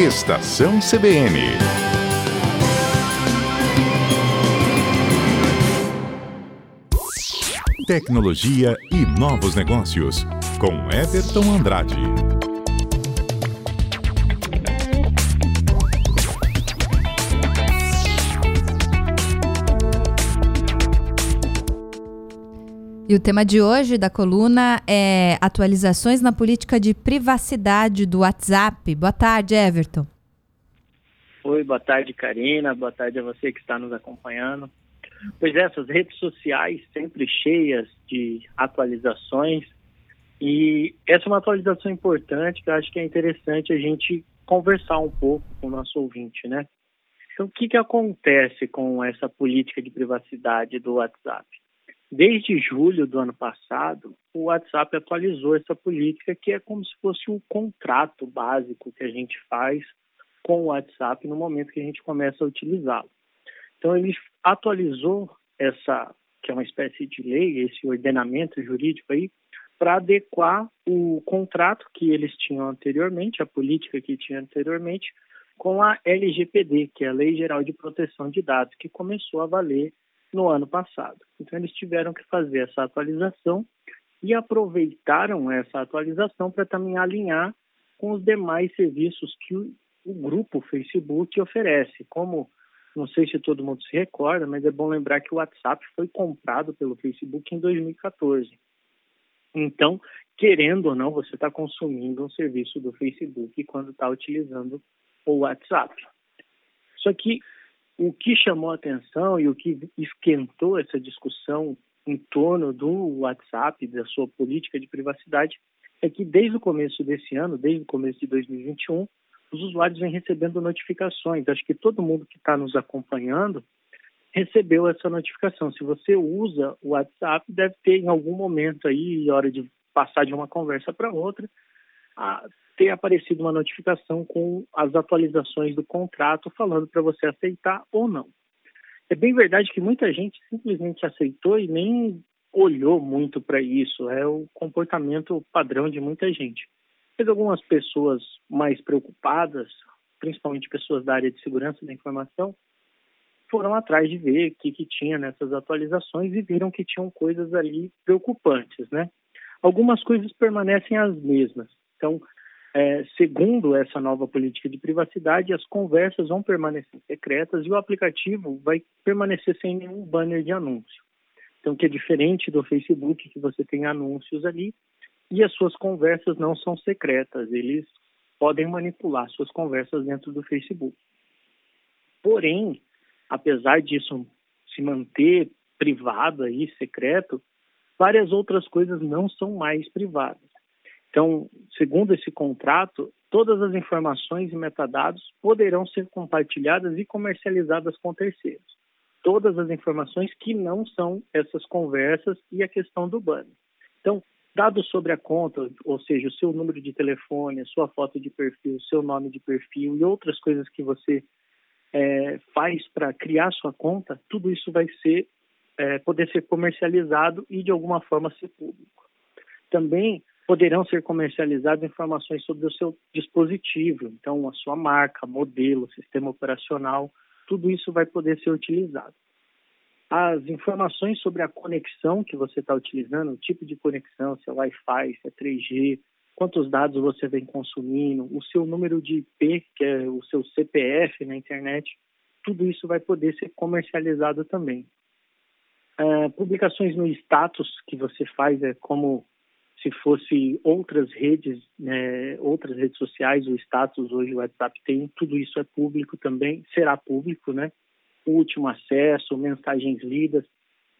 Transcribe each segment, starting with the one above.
Estação CBN. Tecnologia e novos negócios, com Everton Andrade. E o tema de hoje da coluna é atualizações na política de privacidade do WhatsApp. Boa tarde, Everton. Oi, boa tarde, Karina. Boa tarde a você que está nos acompanhando. Pois é, essas redes sociais sempre cheias de atualizações. E essa é uma atualização importante que eu acho que é interessante a gente conversar um pouco com o nosso ouvinte, né? Então, o que, que acontece com essa política de privacidade do WhatsApp? Desde julho do ano passado, o WhatsApp atualizou essa política, que é como se fosse um contrato básico que a gente faz com o WhatsApp no momento que a gente começa a utilizá-lo. Então, ele atualizou essa, que é uma espécie de lei, esse ordenamento jurídico aí, para adequar o contrato que eles tinham anteriormente, a política que tinha anteriormente, com a LGPD, que é a Lei Geral de Proteção de Dados, que começou a valer no ano passado. Então, eles tiveram que fazer essa atualização e aproveitaram essa atualização para também alinhar com os demais serviços que o, o, grupo Facebook oferece. Como, não sei se todo mundo se recorda, mas é bom lembrar que o WhatsApp foi comprado pelo Facebook em 2014. Então, querendo ou não, você está consumindo um serviço do Facebook quando está utilizando o WhatsApp. Só que o que chamou a atenção e o que esquentou essa discussão em torno do WhatsApp, da sua política de privacidade, é que desde o começo desse ano, desde o começo de 2021, os usuários vêm recebendo notificações. Acho que todo mundo que está nos acompanhando recebeu essa notificação. Se você usa o WhatsApp, deve ter em algum momento aí, hora de passar de uma conversa para outra, ter aparecido uma notificação com as atualizações do contrato falando para você aceitar ou não. É bem verdade que muita gente simplesmente aceitou e nem olhou muito para isso. É o comportamento padrão de muita gente. Mas algumas pessoas mais preocupadas, principalmente pessoas da área de segurança da informação, foram atrás de ver o que, que tinha nessas atualizações e viram que tinham coisas ali preocupantes, né? Algumas coisas permanecem as mesmas. Então, é, segundo essa nova política de privacidade, as conversas vão permanecer secretas e o aplicativo vai permanecer sem nenhum banner de anúncio. Então, que é diferente do Facebook, que você tem anúncios ali e as suas conversas não são secretas, eles podem manipular suas conversas dentro do Facebook. Porém, apesar disso se manter privado e secreto, várias outras coisas não são mais privadas. Então, segundo esse contrato, todas as informações e metadados poderão ser compartilhadas e comercializadas com terceiros. Todas as informações que não são essas conversas e a questão do banner. Então, dados sobre a conta, ou seja, o seu número de telefone, a sua foto de perfil, o seu nome de perfil e outras coisas que você é, faz para criar sua conta, tudo isso vai ser é, poder ser comercializado e de alguma forma ser público. Também poderão ser comercializadas informações sobre o seu dispositivo, então a sua marca, modelo, sistema operacional, tudo isso vai poder ser utilizado. As informações sobre a conexão que você está utilizando, o tipo de conexão, se é Wi-Fi, se é 3G, quantos dados você vem consumindo, o seu número de IP, que é o seu CPF na internet, tudo isso vai poder ser comercializado também. Uh, publicações no status que você faz, é como se fosse outras redes, né, outras redes sociais, o status hoje o WhatsApp tem, tudo isso é público também, será público, né? Último acesso, mensagens lidas.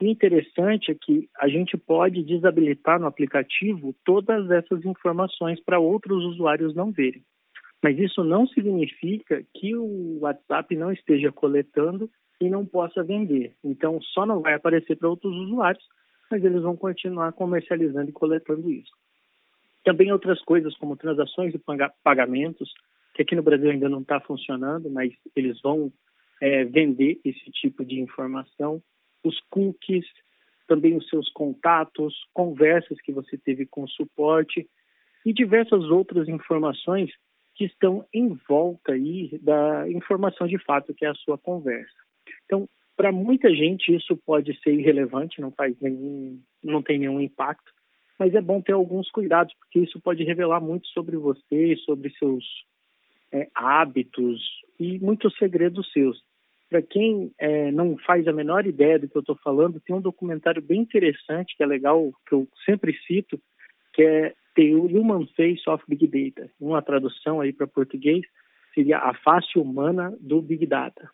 O interessante é que a gente pode desabilitar no aplicativo todas essas informações para outros usuários não verem. Mas isso não significa que o WhatsApp não esteja coletando e não possa vender. Então, só não vai aparecer para outros usuários mas eles vão continuar comercializando e coletando isso. Também outras coisas, como transações e pagamentos, que aqui no Brasil ainda não está funcionando, mas eles vão é, vender esse tipo de informação. Os cookies, também os seus contatos, conversas que você teve com o suporte e diversas outras informações que estão em volta aí da informação de fato que é a sua conversa. Então, para muita gente isso pode ser irrelevante, não faz nenhum, não tem nenhum impacto, mas é bom ter alguns cuidados porque isso pode revelar muito sobre você, sobre seus é, hábitos e muitos segredos seus. Para quem é, não faz a menor ideia do que eu estou falando, tem um documentário bem interessante que é legal, que eu sempre cito, que é The Human Face of Big Data. Uma tradução aí para português seria a face humana do Big Data.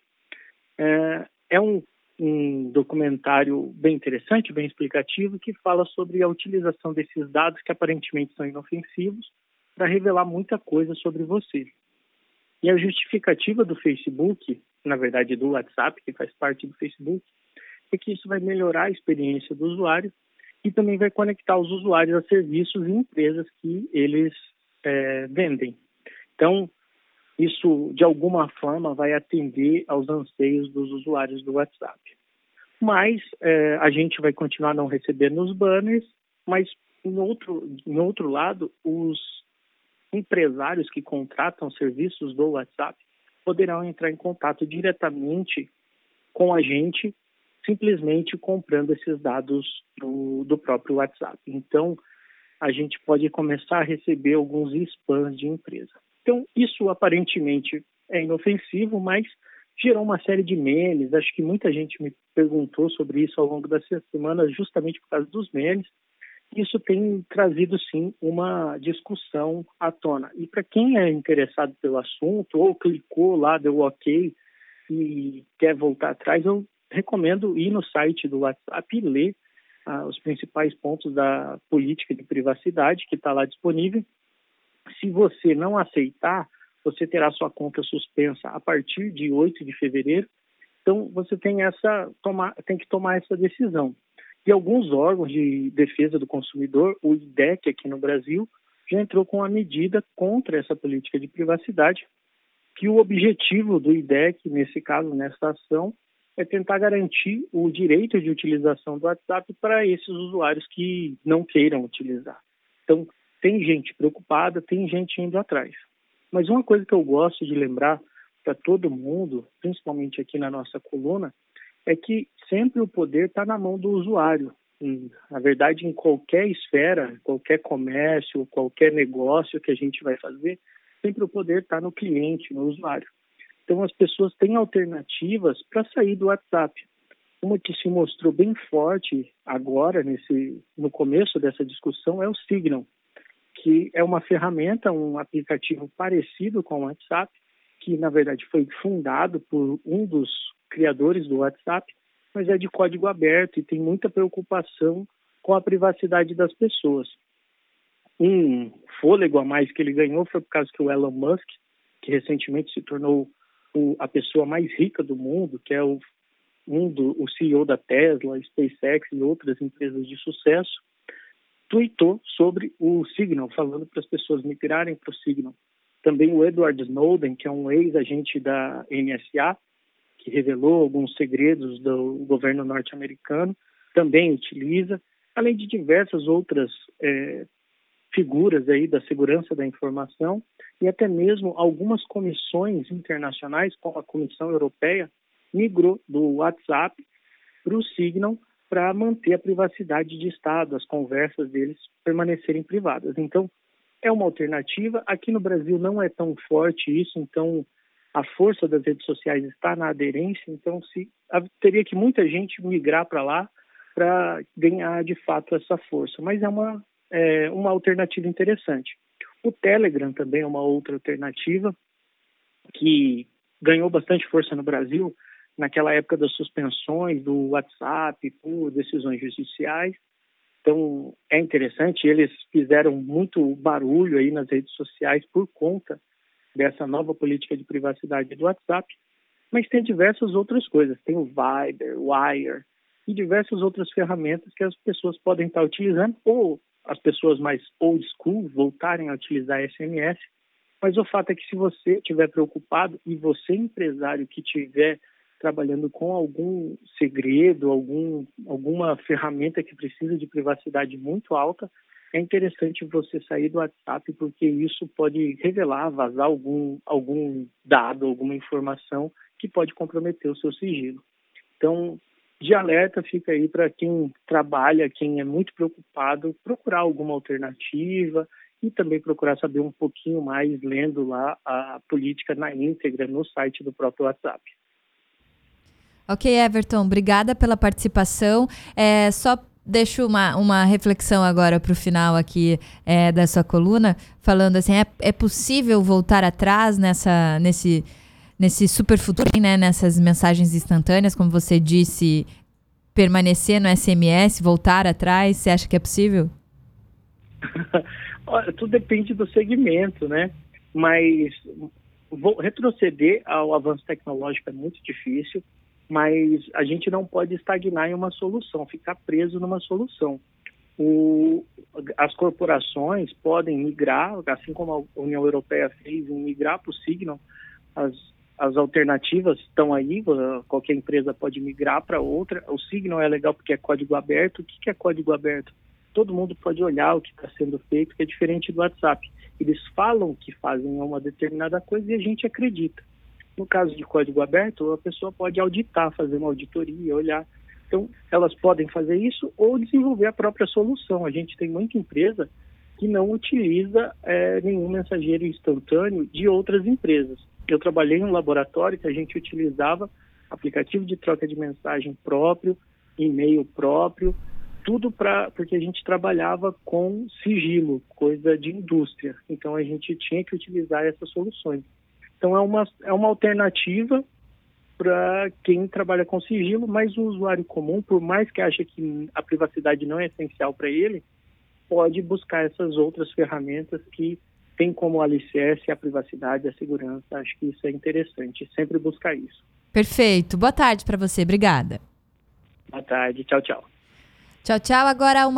É, é um, um documentário bem interessante, bem explicativo, que fala sobre a utilização desses dados que aparentemente são inofensivos para revelar muita coisa sobre você. E a justificativa do Facebook, na verdade do WhatsApp, que faz parte do Facebook, é que isso vai melhorar a experiência do usuário e também vai conectar os usuários a serviços e empresas que eles é, vendem. Então, isso de alguma forma vai atender aos anseios dos usuários do WhatsApp. Mas é, a gente vai continuar não recebendo os banners, mas em outro, em outro lado, os empresários que contratam serviços do WhatsApp poderão entrar em contato diretamente com a gente, simplesmente comprando esses dados do, do próprio WhatsApp. Então, a gente pode começar a receber alguns spams de empresa. Então, isso aparentemente é inofensivo, mas gerou uma série de memes. Acho que muita gente me perguntou sobre isso ao longo dessa semana, justamente por causa dos memes isso tem trazido sim uma discussão à tona. E para quem é interessado pelo assunto ou clicou lá, deu OK e quer voltar atrás, eu recomendo ir no site do WhatsApp e ler ah, os principais pontos da política de privacidade que está lá disponível. Se você não aceitar, você terá sua conta suspensa a partir de 8 de fevereiro. Então você tem essa tem que tomar essa decisão. E alguns órgãos de defesa do consumidor, o IDEC aqui no Brasil, já entrou com uma medida contra essa política de privacidade, que o objetivo do IDEC, nesse caso, nessa ação, é tentar garantir o direito de utilização do WhatsApp para esses usuários que não queiram utilizar. Então, tem gente preocupada, tem gente indo atrás. Mas uma coisa que eu gosto de lembrar para todo mundo, principalmente aqui na nossa coluna, é que sempre o poder está na mão do usuário. Na verdade, em qualquer esfera, qualquer comércio, qualquer negócio que a gente vai fazer, sempre o poder está no cliente, no usuário. Então, as pessoas têm alternativas para sair do WhatsApp. Uma que se mostrou bem forte agora, nesse, no começo dessa discussão, é o Signal, que é uma ferramenta, um aplicativo parecido com o WhatsApp, que na verdade foi fundado por um dos criadores do WhatsApp, mas é de código aberto e tem muita preocupação com a privacidade das pessoas. Um fôlego a mais que ele ganhou foi por causa que o Elon Musk, que recentemente se tornou o, a pessoa mais rica do mundo, que é o, um do, o CEO da Tesla, SpaceX e outras empresas de sucesso, tweetou sobre o Signal, falando para as pessoas migrarem para o Signal. Também o Edward Snowden, que é um ex-agente da NSA, que revelou alguns segredos do governo norte-americano, também utiliza, além de diversas outras é, figuras aí da segurança da informação e até mesmo algumas comissões internacionais, como a Comissão Europeia, migrou do WhatsApp para o Signal para manter a privacidade de Estado, as conversas deles permanecerem privadas. Então, é uma alternativa. Aqui no Brasil não é tão forte isso, então a força das redes sociais está na aderência, então se, teria que muita gente migrar para lá para ganhar de fato essa força. Mas é uma, é uma alternativa interessante. O Telegram também é uma outra alternativa que ganhou bastante força no Brasil naquela época das suspensões do WhatsApp por decisões judiciais. Então é interessante, eles fizeram muito barulho aí nas redes sociais por conta dessa nova política de privacidade do WhatsApp, mas tem diversas outras coisas. Tem o Viber, Wire e diversas outras ferramentas que as pessoas podem estar utilizando, ou as pessoas mais old school voltarem a utilizar SMS. Mas o fato é que se você estiver preocupado e você, empresário que estiver trabalhando com algum segredo, algum, alguma ferramenta que precisa de privacidade muito alta, é interessante você sair do WhatsApp porque isso pode revelar, vazar algum, algum dado, alguma informação que pode comprometer o seu sigilo. Então, de alerta fica aí para quem trabalha, quem é muito preocupado, procurar alguma alternativa e também procurar saber um pouquinho mais lendo lá a política na íntegra no site do próprio WhatsApp. Ok, Everton, obrigada pela participação. É, só deixo uma, uma reflexão agora para o final aqui é, da sua coluna, falando assim, é, é possível voltar atrás nessa, nesse, nesse super futuro, né, nessas mensagens instantâneas, como você disse, permanecer no SMS, voltar atrás, você acha que é possível? Olha, tudo depende do segmento, né? Mas vou retroceder ao avanço tecnológico é muito difícil mas a gente não pode estagnar em uma solução, ficar preso numa solução. O, as corporações podem migrar, assim como a União Europeia fez, em migrar para o Signal. As, as alternativas estão aí, qualquer empresa pode migrar para outra. O Signal é legal porque é código aberto. O que é código aberto? Todo mundo pode olhar o que está sendo feito, que é diferente do WhatsApp. Eles falam que fazem uma determinada coisa e a gente acredita. No caso de código aberto, a pessoa pode auditar, fazer uma auditoria, olhar. Então, elas podem fazer isso ou desenvolver a própria solução. A gente tem muita empresa que não utiliza é, nenhum mensageiro instantâneo de outras empresas. Eu trabalhei em um laboratório que a gente utilizava aplicativo de troca de mensagem próprio, e-mail próprio, tudo para porque a gente trabalhava com sigilo, coisa de indústria. Então a gente tinha que utilizar essas soluções. Então é uma, é uma alternativa para quem trabalha com sigilo, mas o usuário comum, por mais que ache que a privacidade não é essencial para ele, pode buscar essas outras ferramentas que têm como alicerce a privacidade a segurança. Acho que isso é interessante, sempre buscar isso. Perfeito. Boa tarde para você. Obrigada. Boa tarde. Tchau, tchau. Tchau, tchau. Agora uma